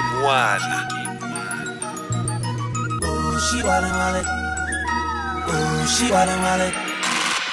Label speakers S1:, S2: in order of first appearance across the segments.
S1: One.
S2: Ooh, she wildin' wildin'. Ooh, she wildin' wildin'.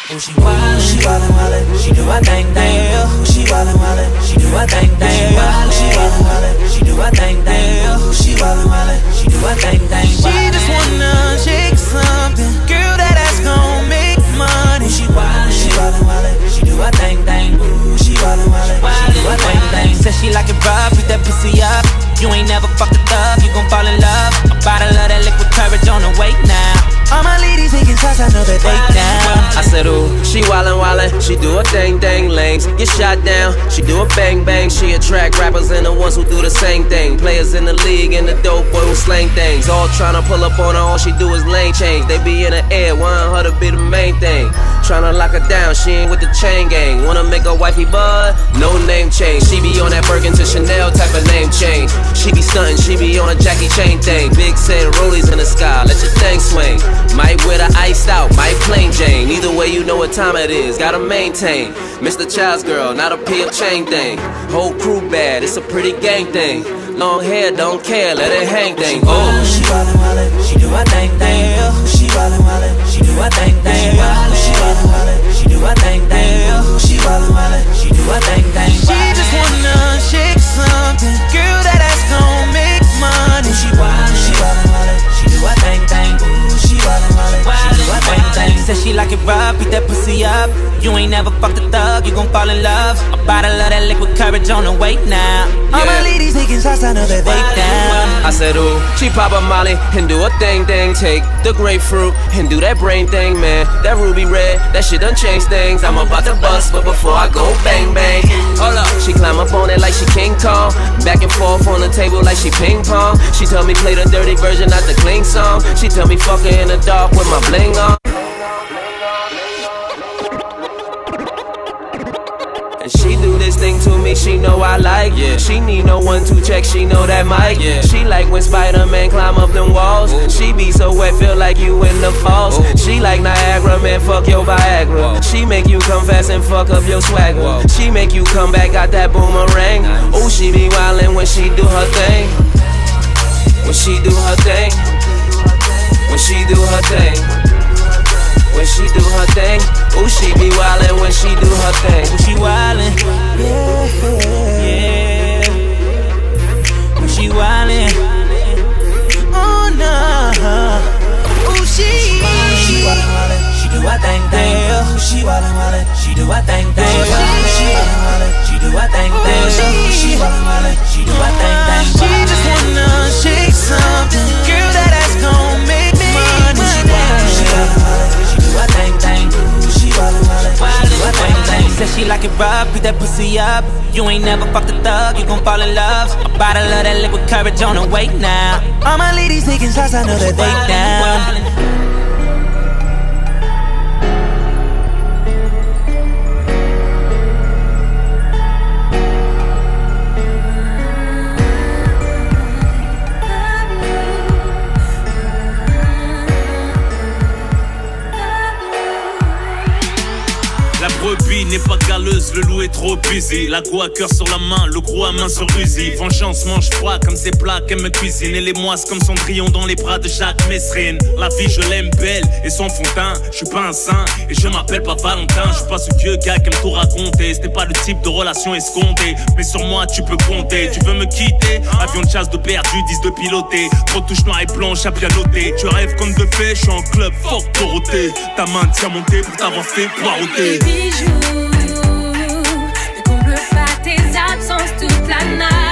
S2: Ooh, she wildin', she wildin' wildin'. She do her thing, thing. Ooh, she wildin' wildin'. She do her thing, thing. Ooh, she wildin', wildin'. She do her thing, thing. Ooh, she wildin', wildin'. She do her thing, thing.
S3: She just wanna shake something, girl. That ass gon' make money.
S2: She wildin', she wildin' wildin'. She do her thing, thing. Ooh, she wildin' wildin'. She do her thing, thing.
S3: Said she like it rough, beat that pussy up. You ain't never fucked a thug, you gon' fall in love. A bottle of that liquid courage on the way now. All my ladies taking shots, I know that they down.
S4: I said, ooh, she wildin' wildin', she do a thing dang, lanes get shot down. She do a bang bang, she attract rappers and the ones who do the same thing. Players in the league and the dope boy who slang things. All tryna pull up on her, all she do is lane change. They be in the air, want her to be the main thing. Tryna lock her down, she ain't with the chain gang. Wanna make a wifey bud? No name change. She be on that Birkin to Chanel type of name change. She be stuntin', she be on a Jackie Chain thing. Big said rollies in the sky, let your thing swing. Might wear the iced out, might plain Jane. Either way, you know what time it is, gotta maintain. Mr. Child's girl, not a PF chain thing. Whole crew bad, it's a pretty gang thing. Long hair, don't care, let it hang thing. Oh,
S2: she wildin' wildin'. She do her thing, thing. She wildin' wildin'. She do her thing,
S3: A bottle of that liquid courage on the way now. All my
S4: Yeah.
S3: ladies taking shots, I know that they down.
S4: I said, ooh, she pop a molly and do a thing, thing. Take the grapefruit and do that brain thing, man. That ruby red, that shit done change things. I'm about to bust, but before I go bang bang, hold up. She climb up on it like she King Kong, back and forth on the table like she ping pong. She tell me play the dirty version, not the clean song. She tell me fuck her in the dark with my bling on. She do this thing to me, she know I like. Yeah. She need no one to check, she know that mic. Yeah. She like when Spider-Man climb up them walls. She be so wet, feel like you in the falls. She like Niagara, man, fuck your Viagra. She make you come fast and fuck up your swagger. She make you come back, got that boomerang. Oh, she be wildin' when she do her thing. When she do her thing. When she do her thing. When she do her thing. Oh, she be wildin' when she do her thing.
S3: When she wildin', yeah, yeah. When she wildin', oh no, oh she.
S2: She wildin' wildin'. She do her thing, thing. Ooh, she wildin' wildin'. She do her thing, thing. Ooh, she wildin' wildin'. She do her thing, thing. Ooh, she wildin' wildin'. She do her thing, thing.
S3: She just wanna shake something, girl.
S2: She
S3: like it rough, beat that pussy up. You ain't never fucked a thug, you gon' fall in love. A bottle of that liquid courage on the way now. All my ladies taking shots, I know that they down.
S5: N'est pas galeuse, le loup est trop busy. La go à cœur sur la main, le gros à main sur Uzi. Vengeance mange froid comme ses plats qu'elle me cuisine. Et les moisses comme Cendrillon dans les bras de Jacques Messrine. La vie, je l'aime belle et sans teint. Je suis pas un saint et je m'appelle pas Valentin. Je suis pas ce vieux gars qui aime tout raconter. C'était pas le type de relation escomptée. Mais sur moi, tu peux compter. Tu veux me quitter? Avion de chasse de perdu, 10 de piloter. Trop touche noir et blanche à bien. Tu rêves comme de fait, je suis en club fort Dorothée. Ta main tient montée pour t'avoir fait.
S6: Bijoux. Ne comble pas tes absences toute la night.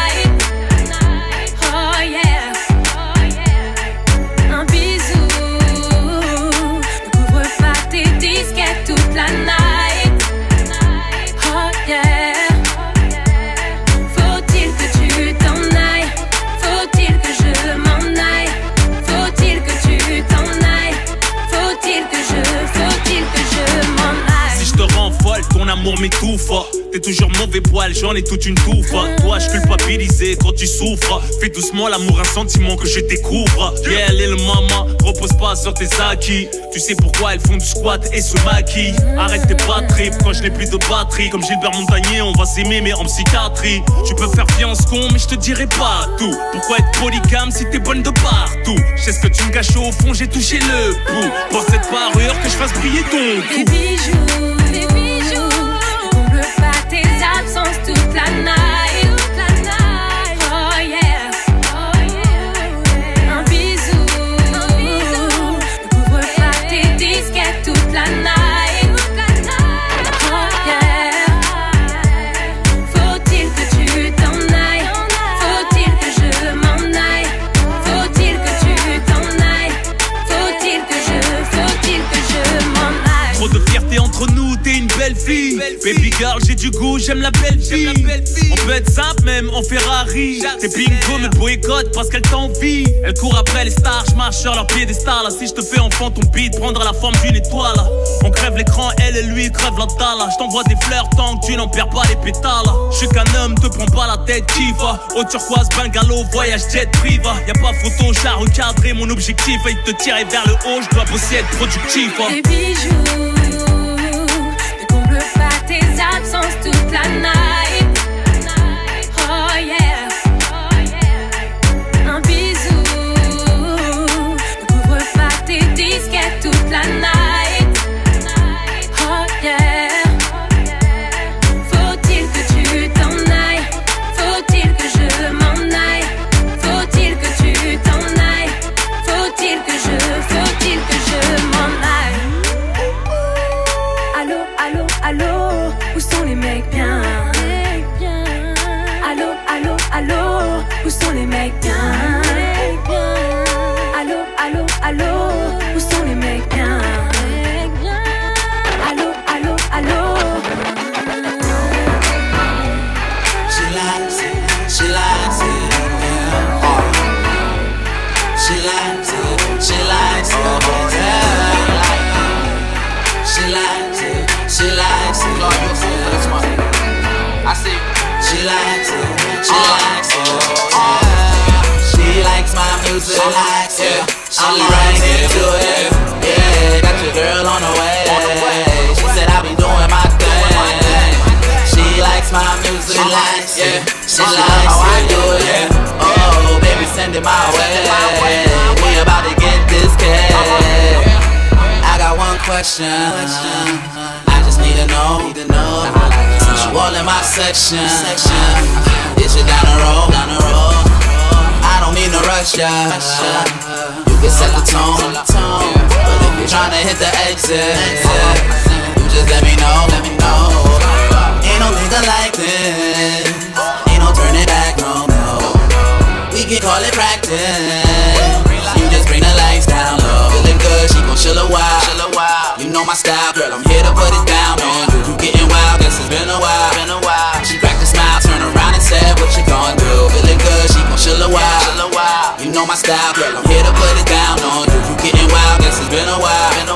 S5: Amour m'étouffe. T'es toujours mauvais poil, j'en ai toute une touffe. Toi, je culpabilisé quand tu souffres. Fais doucement l'amour, un sentiment que je découvre. Yeah, le maman, repose pas sur tes acquis. Tu sais pourquoi elles font du squat et se maquillent. Arrête tes bad quand je n'ai plus de batterie. Comme Gilbert Montagnier, on va s'aimer, mais en psychiatrie. Tu peux faire fiance con, mais je te dirai pas tout. Pourquoi être polygame si t'es bonne de partout? Je ce que tu me gâches au fond, j'ai touché le pouls. Pour cette parure que je fasse briller ton
S6: cou. Bijoux, bijoux. Tes absences toute la night.
S5: Baby girl, j'ai du goût, j'aime la belle fille. On peut être simple même en Ferrari. Tes bingo me boycottent parce qu'elle t'envie. Elle court après les stars, je marche sur leur piédestal. Si je te fais enfant, ton beat prendra la forme d'une étoile. On crève l'écran, elle et lui crève la dalle. Je t'envoie des fleurs tant que tu n'en perds pas les pétales. Je suis qu'un homme, te prends pas la tête, kiffe. Au turquoise, bungalow, voyage jet privé. Y a pas photo, j'ai à recadrer mon objectif. Et te tirer vers le haut, je dois bosser être productif.
S6: Des bijoux, tes absences toute la night.
S7: I see.
S8: She likes it, she uh, likes it, yeah. She likes my music, she likes it, I'm right into it, yeah. Got your girl on the way, she said I'll be doing my thing. She likes my music, she likes it, she likes how oh, I do it. Oh, baby, send it my way. We about to get this uh-huh. cash. I got one question. I just need to know. Since you all in my section, is you down the road? I don't mean to rush ya. You can set the tone, but if you're trying to hit the exit, you just let me know. Ain't no nigga like this. Ain't no turning back, no, no. We can call it practice. You just bring the lights down low. Feeling good, she gon' chill a while. You know my style, girl. I'm here to put it down on you. You getting it's been a while. Been a while. She cracked a smile, turned around and said, What you gonna do? Feeling good, she gon' chill a while. You know my style, girl. I'm here to put it down on you. You getting wild, guess it's been a while. Been a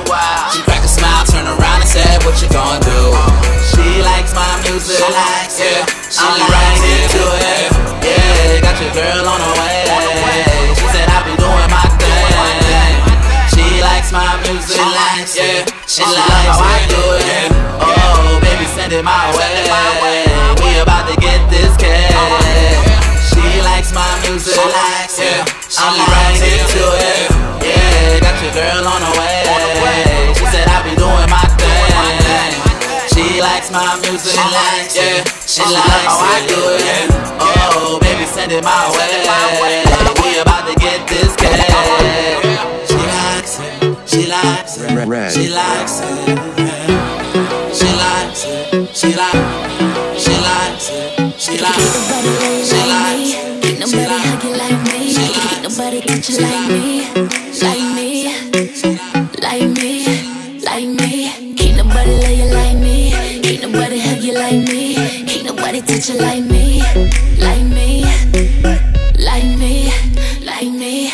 S8: She my music. She likes it. She likes how oh, I do it. Oh, baby, send it my way. We about to get this cash. She likes it. She likes it. She likes it. She likes it. She likes. it. She likes it. She likes. it. She likes.
S9: Can't nobody hug you like me. Can't nobody touch you like me. Like me. Nobody touch you like me. Like me. Like me. Like
S10: me.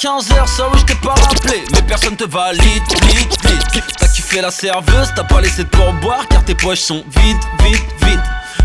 S11: 15h, ça oui je t'ai pas rappelé, mais personne te valide, vite, vite. T'as kiffé la serveuse, t'as pas laissé de pourboire car tes poches sont vides, vite, vite.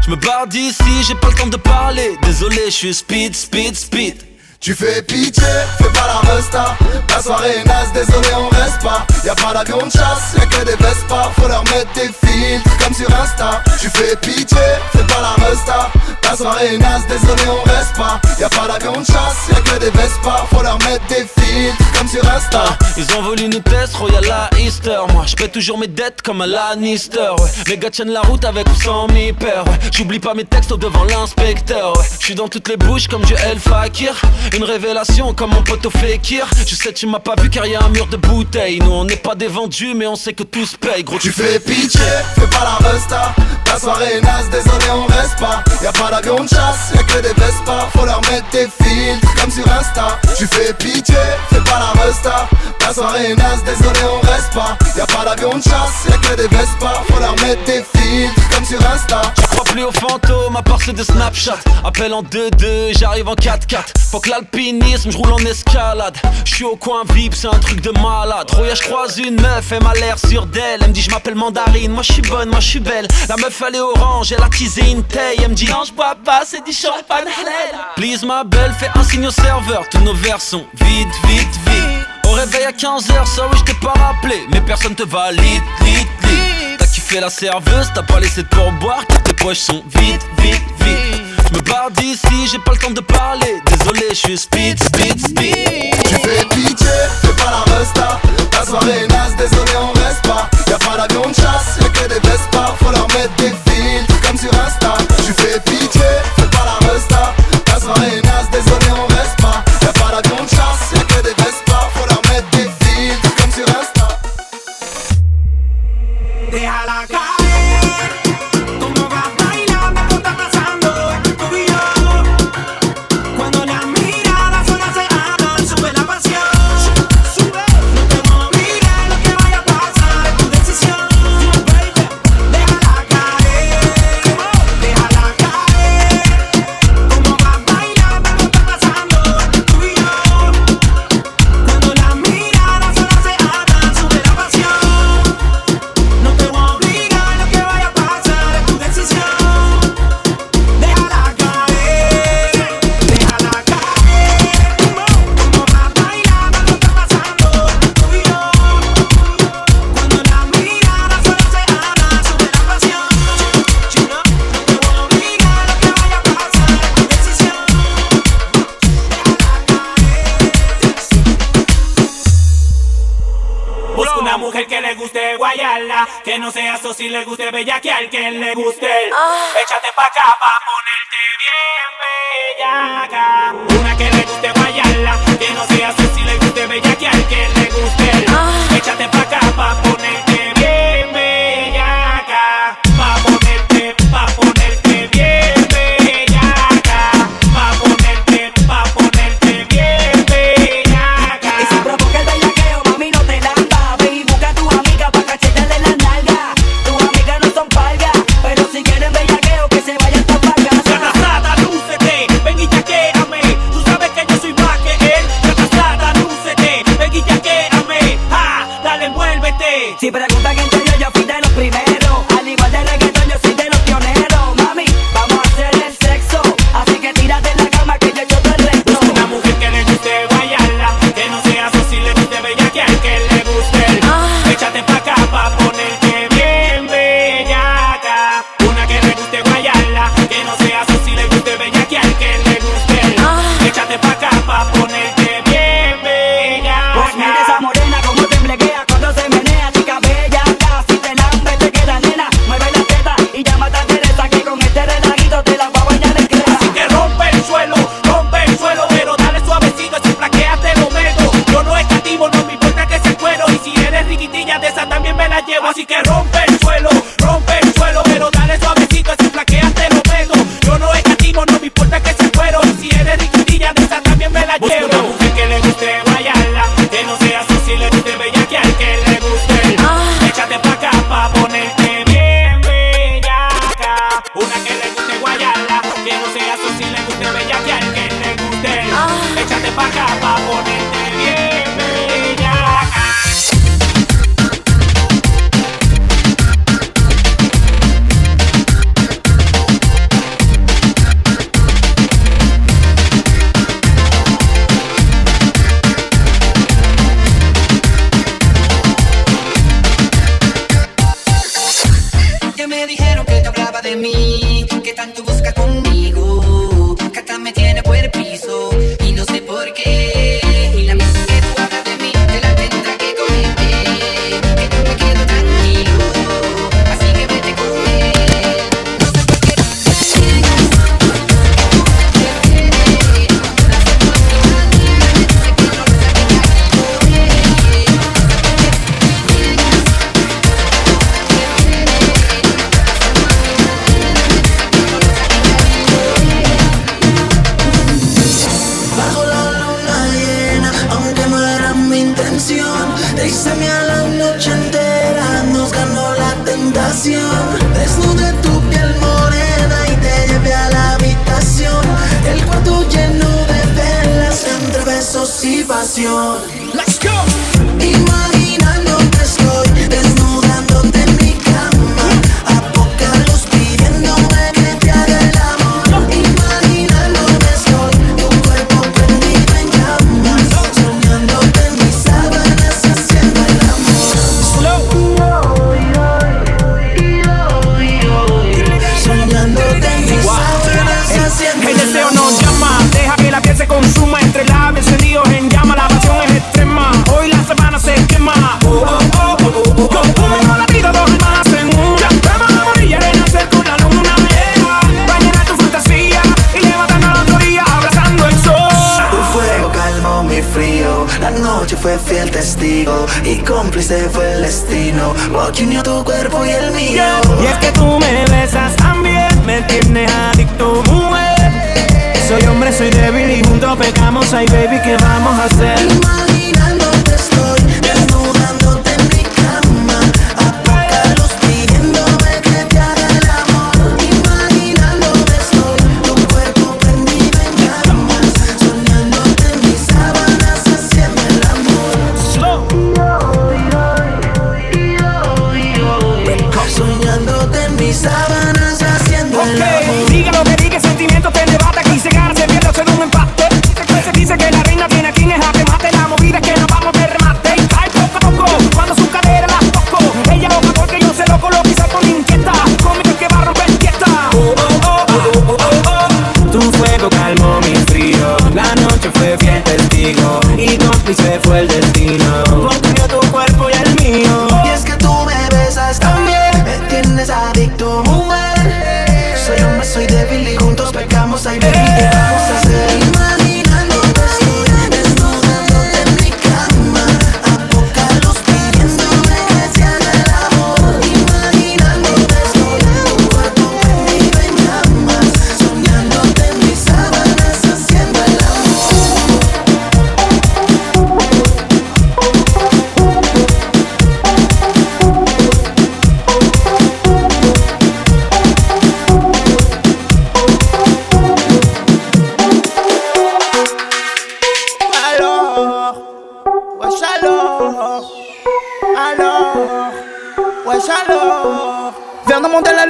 S11: Je me barre d'ici, j'ai pas le temps de parler, désolé, je suis speed, speed, speed.
S12: Tu fais pitié, fais pas la resta. La soirée est naze, désolé on reste pas. Y'a pas d'avion de chasse, y'a que des Vespa. Faut leur mettre des filtres comme sur Insta. Tu fais pitié, fais pas la resta La soirée est naze, désolé on reste pas. Y'a pas d'avion de chasse, y'a que des Vespa Faut leur mettre des filtres comme sur Insta.
S11: Ils ont voulu nous tester, Royal à Easter Moi je paie toujours mes dettes comme un Lannister ouais. Les gars tiennent la route avec ou sans mi père ouais. J'oublie pas mes textes devant l'inspecteur ouais. Je suis dans toutes les bouches comme du El Fakir. Une révélation comme mon pote au Fekir. Je sais tu m'as pas vu car y a un mur de bouteilles. Nous on n'est pas des vendus mais on sait que tout se paye Gros.
S12: Tu fais pitié, fais pas la resta. La soirée est naze, désolé on reste pas. Y'a pas d'avion de chasse, y'a que des Vespa Faut leur mettre des filtres comme sur Insta. Tu fais pitié, fais pas la resta. La soirée est naze, désolé on reste pas. Y'a pas d'avion de chasse, y'a que des Vespa Faut leur mettre des filtres comme sur Insta.
S11: Je crois plus aux fantômes à part ceux de Snapchat. Appel en 2-2, j'arrive en 4-4 Faut que l'alpinisme, je roule en escalade. Je suis au coin VIP, c'est un truc de malade. Roya, je croise une meuf, elle m'a l'air sûre d'elle. Elle me dit je m'appelle Mandarine, moi je suis bonne, moi je suis belle. La meuf elle est orange, elle a teasé une taille. Elle me dit non je c'est du champagne halal Please ma belle, fais un signe au serveur. Tous nos verres sont vides, vite, vite Au réveil à 15h, ça oui je t'ai pas rappelé. Mais personne te valide, lit, lit T'as kiffé la serveuse, t'as pas laissé de pourboire car tes poches sont vides, vite, vite. Je me barre d'ici, j'ai pas le temps de parler. Désolé, je suis speed, speed, speed.
S12: Tu fais pitié, fais pas la resta. La soirée est naze, désolé on reste
S13: I can't intención. Te hice a la noche entera, nos ganó la tentación. Desnudé tu piel morena y te llevé a la habitación. El cuarto lleno de velas entre besos y pasión. Let's go. cómplice fue el destino. Walk unió tu cuerpo y el mío. Yeah.
S14: Y es que tú me besas también, me tienes adicto, mujer. Soy hombre, soy débil y juntos pecamos. Ay, baby, ¿qué vamos a hacer?
S15: wesh alors Viens dans mon la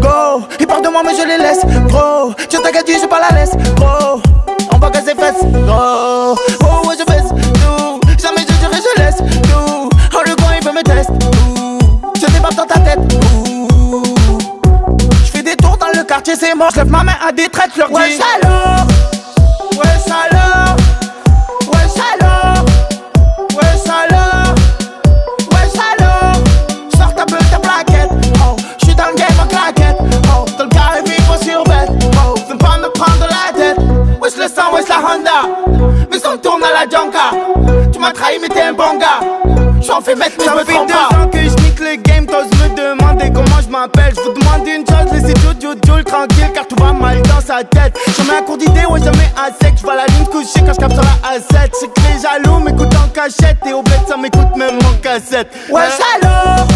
S15: go. Ils parlent de moi mais je les laisse, gros. Je t'inquiète, je pas la laisse, gros. On va casser fesses, gros. Oh ouais je baisse, tout Jamais je dirai je laisse, tout Oh le coin il veut me tester, Je débarque dans ta tête, Je fais des tours dans le quartier, c'est mort. Je lève ma main à des traites, je leur dis. Wesh alors Wesh alors t'es un bon gars. J'en fais mettre, mais Ça me fait deux pas.
S16: ans que je nique le game, toi je me demandais comment je m'appelle. Je vous demande une chose, laissez Jojo Joel tranquille, car tout va mal dans sa tête. Jamais un cours d'idées, ouais, jamais un sec. Je vois la ligne couchée quand je capte sur la A7. C'est que les jaloux m'écoutent en cachette, et au bled ça m'écoute même en cassette.
S15: Ouais, euh, alors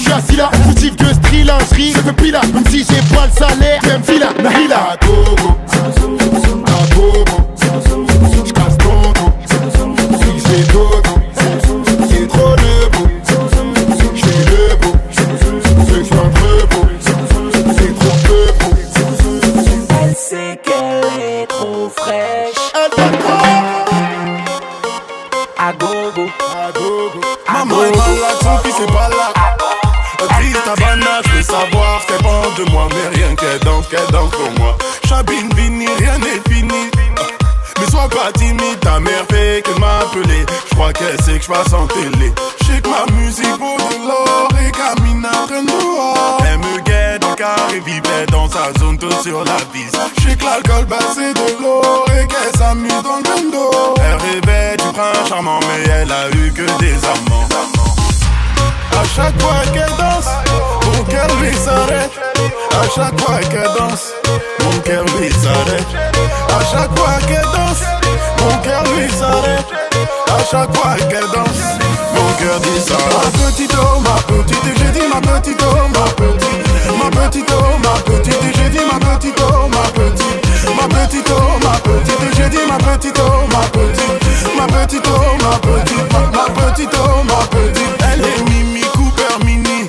S4: suis assis là. Foutif de stri, lingerie, je fais pila. Même si j'ai pas le salaire, même.
S17: Charmant, mais elle a eu que des amants. À chaque fois qu'elle danse, mon cœur lui s'arrête. À chaque fois qu'elle danse, mon cœur lui s'arrête. À chaque fois qu'elle danse, mon cœur lui s'arrête. À chaque fois qu'elle danse, mon cœur dit ça. Ma petite oh, ma petite, et j'ai dit ma petite oh, ma petite. Ma petite oh, ma petite, et j'ai dit ma petite oh, ma petite. Ma petite oh, ma petite, et j'ai dit ma petite oh, ma petite. Ma petite oh, ma petite, ma, ma petite oh, ma petite. Elle est Mimi Cooper Mini.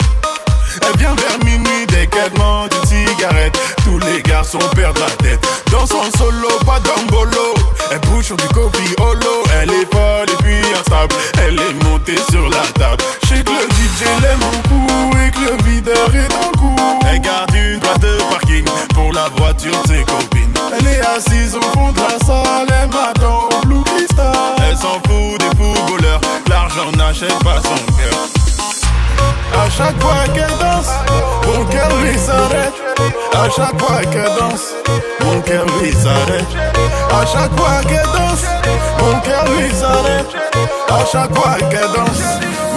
S17: Elle vient vers minuit dès qu'elle demande une cigarette. Tous les garçons perdent la tête. Dans son solo, pas d'ambolo. Elle bouge sur du coffee holo. Elle est Elle est montée sur la table. Je sais que le DJ l'aime beaucoup et que le videur est le coup. Elle garde une place de parking pour la voiture de ses copines. Elle est assise au fond de la salle. Elle m'attend au Blue Crystal. Elle s'en fout des footballeurs. L'argent n'achète pas son cœur. À chaque fois qu'elle danse, mon cœur lui s'arrête. À chaque fois qu'elle danse, mon cœur lui s'arrête. À chaque fois qu'elle danse, mon cœur lui s'arrête. À chaque fois qu'elle danse,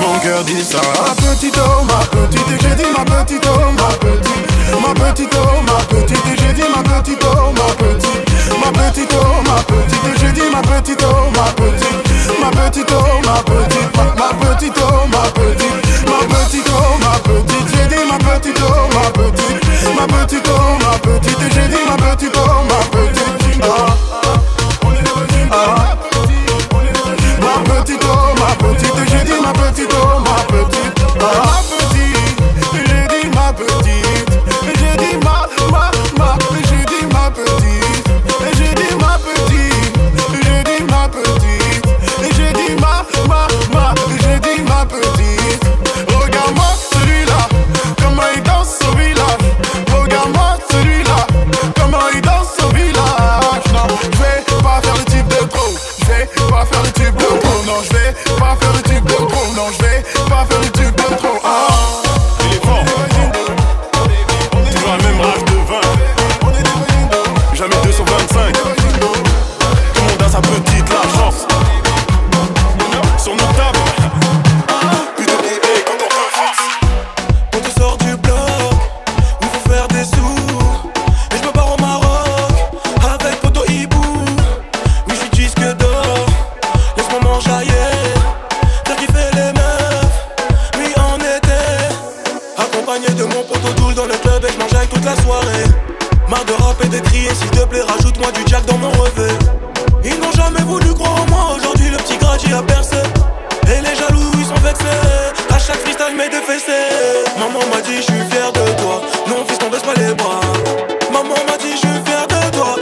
S17: mon cœur dit ça. Ma petite oh, ma petite, et j'ai dit ma petite oh, ma petite. Ma petite oh, ma petite, et j'ai dit ma petite oh, ma petite. Ma petite oh, ma petite, et j'ai dit ma petite oh, ma petite. Ma petite oh, la
S18: soirée. Marre de rapper, de crier, s'il te plaît, rajoute-moi du jack dans mon revêt. Ils n'ont jamais voulu croire en moi, aujourd'hui le petit gratuit a percé. Et les jaloux, ils sont vexés. À chaque freestyle, mets des fessées. Maman m'a dit, je suis fier de toi. Non, fils, t'en baisse pas les bras. Maman m'a dit, je suis fier de toi.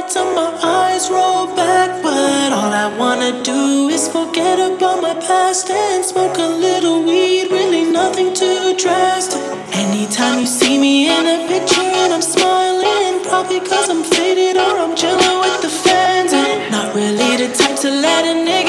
S19: nights and my
S6: eyes roll back, but all I wanna do is forget about my past and smoke a little weed. Really, nothing too drastic. Anytime you see me in a picture and I'm smiling, probably cause I'm faded or I'm chilling with the fans. And not really the type to let a nigga.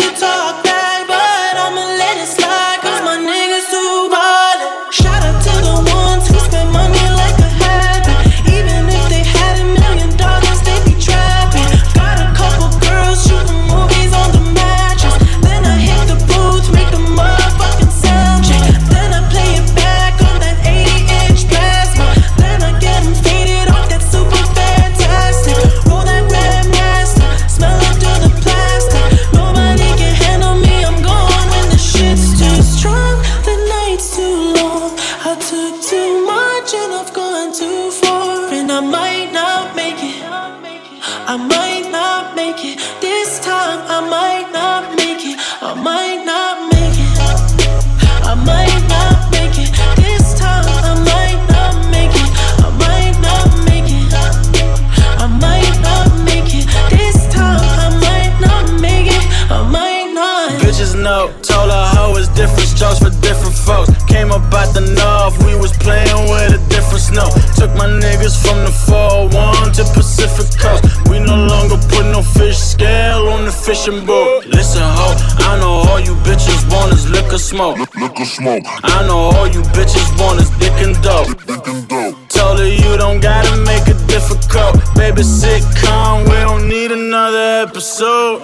S20: jokes for different folks. Came up out the north, we was playing with a different snow. Took my niggas from the 401 to Pacific Coast. We no longer put no fish scale on the fishing boat. Listen, ho, I know all you bitches want is liquor smoke. liquor smoke. I know all you bitches want is dick and dope. Dick and dope. Told her you don't gotta make it difficult. Baby, sitcom, we don't need another episode.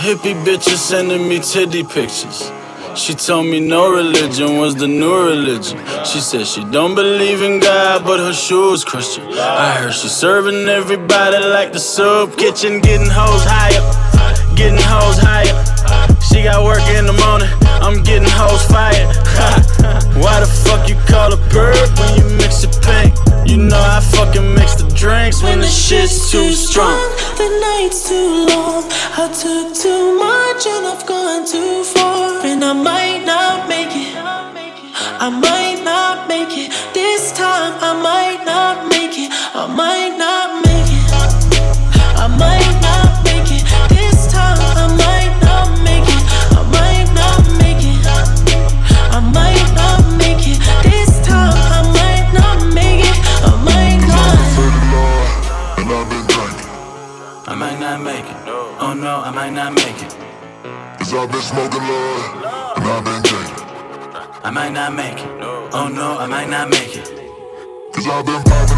S20: Hippie bitches sending me titty pictures. She told me no religion was the new religion. She said she don't believe in God, but her shoes Christian. I heard she's serving everybody like the soup kitchen, getting hoes higher, getting hoes high up. She got work in the morning, I'm getting hoes fired. Why the fuck you call a bird when you mix the pink? You know I fucking mix the drinks when, when the shit's too strong.
S6: The night's too long. I took too much and I've gone too far. And I might not make it. I might not make it. This time I might not make it. I might not make it.
S4: I've been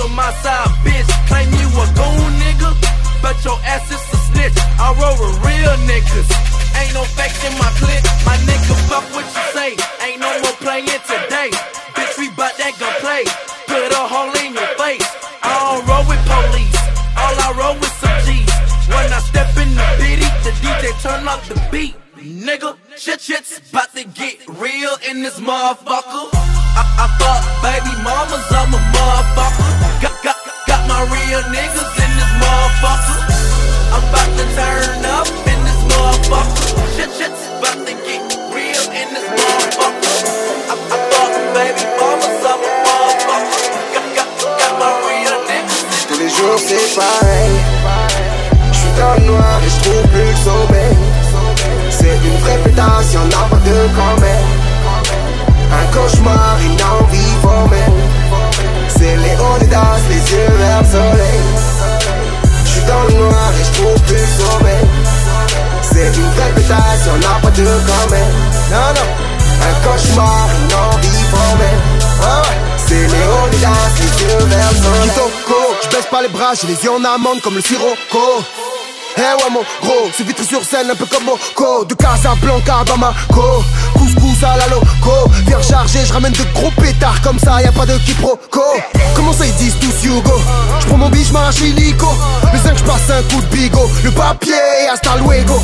S12: on my side, bitch. Claim you a goon, nigga, but your ass is a snitch. I roll with real niggas.
S21: J'ai les yeux en amande comme le sirocco. Eh ouais mon gros, c'est vitre sur scène un peu comme Moco De Casablanca dans ma co Couscous à la loco Viens charger, je ramène de gros pétards Comme ça y a pas de quiproquo Comment ça ils disent tous Hugo? Je prends mon biche, m'arrache l'hélico Les zinc je passe un coup de bigot Le papier hasta luego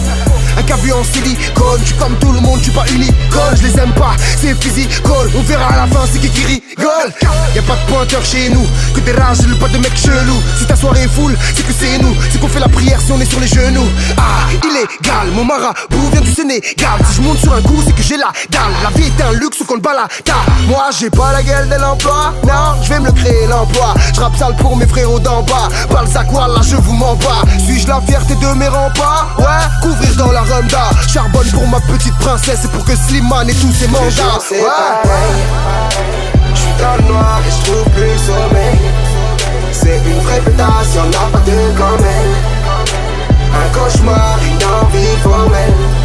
S21: un cabu en silicone, je suis comme tout le monde, je suis pas unicole, je les aime pas, c'est physical, on verra à la fin c'est qui qui rigole. Y a pas de pointeur chez nous, que des rages, pas de mecs chelous. Si ta soirée est full, c'est que c'est nous, c'est qu'on fait la prière si on est sur les genoux. Ah, illégal, mon marabout vient du Sénégal. Si je monte sur un coup, c'est que j'ai la dalle. La vie est un luxe qu'on le balade. Moi j'ai pas la gueule de l'emploi, non, je vais me le créer l'emploi. Je rappe sale pour mes frérots d'en bas. Balzac, là je vous m'en bats. Suis-je la fierté de mes remparts? Ouais, couvrir dans la rumba. Charbonne pour ma petite princesse et pour que Slimane et tous ses mandats.
S12: C'est Je suis dans le noir et je trouve plus sommeil. C'est une vraie pétation, n'a pas de elle Un cauchemar, une envie formelle.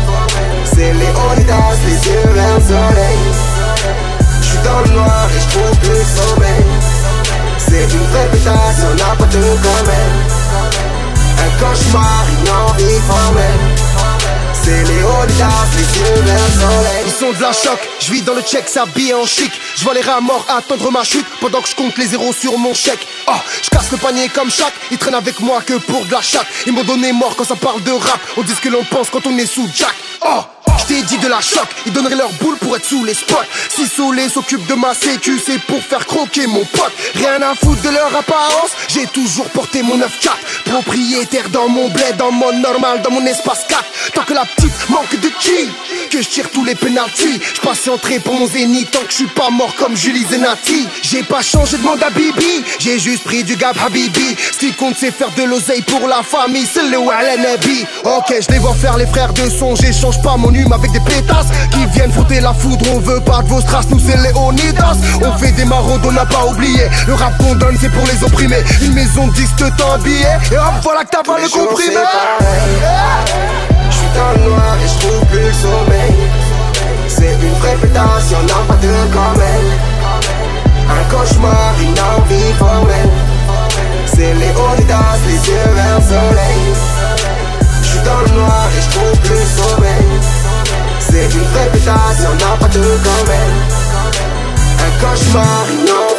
S12: C'est les Léonidas, les yeux vers le soleil. Je suis dans le noir et je trouve plus sommeil. C'est une vraie pétation, n'a pas de elle Un cauchemar, une envie formelle. C'est les Léonidas, les yeux vers le soleil.
S21: Ils sont de la choc, je vis dans le check, s'habiller en chic. Je vois les rats morts attendre ma chute pendant que je compte les zéros sur mon chèque. Oh, je casse le panier comme chaque, ils traînent avec moi que pour de la chatte. Ils m'ont donné mort quand ça parle de rap. On dit ce que l'on pense quand on est sous Jack. Oh, je t'ai dit de la choc, ils donneraient leur boule pour être sous les spots. Si Solé s'occupe de ma sécu, c'est pour faire croquer mon pote. Rien à foutre de leur apparence, j'ai toujours porté mon 9-4. Propriétaire dans mon bled, dans mon normal, dans mon espace 4. Tant que la petite manque de qui que je tire tous les penalties. Je entrée pour mon zénith tant que je suis pas mort comme Julie Zenati. J'ai pas changé de monde à Bibi, j'ai juste pris du gab Habibi. Ce qui compte c'est faire de l'oseille pour la famille, c'est le Nabi. Ok, je les vois faire les frères de son, j'échange pas mon avec des pétasses qui viennent frotter la foudre. On veut pas de vos strass, nous c'est Léonidas. On fait des maraudes, on n'a pas oublié. Le rap qu'on donne, c'est pour les opprimés. Une maison de disque, t'as un billet. Et hop, voilà que t'as pas le comprimé.
S12: suis dans le noir et j'trouve plus le sommeil. C'est une vraie pétasse, y'en a pas deux quand même Un cauchemar, une envie formelle. C'est Léonidas, les yeux vers le soleil. J'suis dans le noir et j'trouve plus le sommeil mais une vraie pétasse, y'en a pas deux quand même. Un cauchemar, non